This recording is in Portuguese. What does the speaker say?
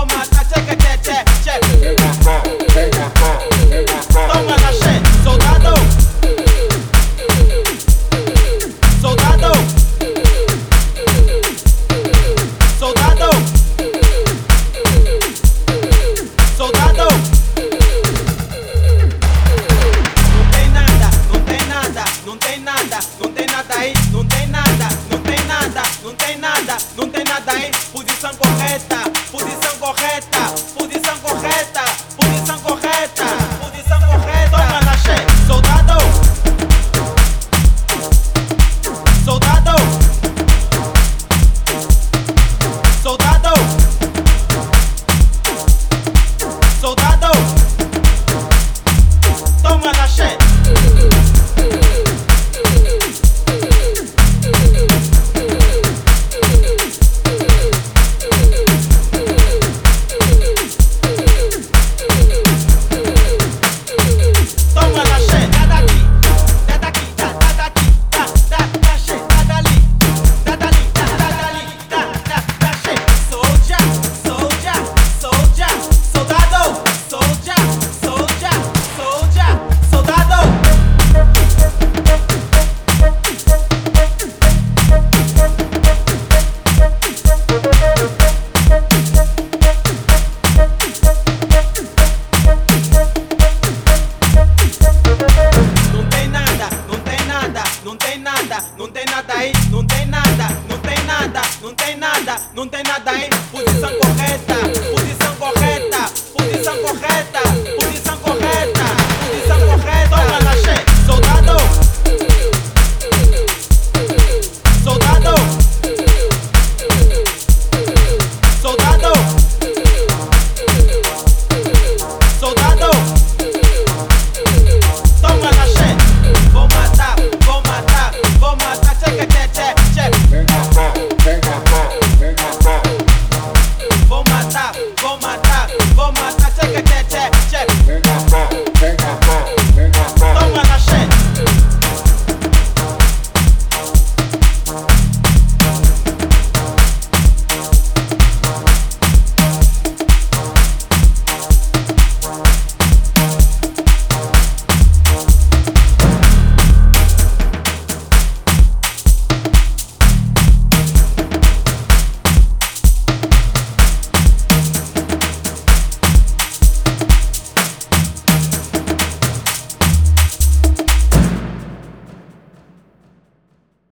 all my on va shit. não tem nada, não tem nada, não tem nada, não tem nada, hein? Posição correta, posição correta.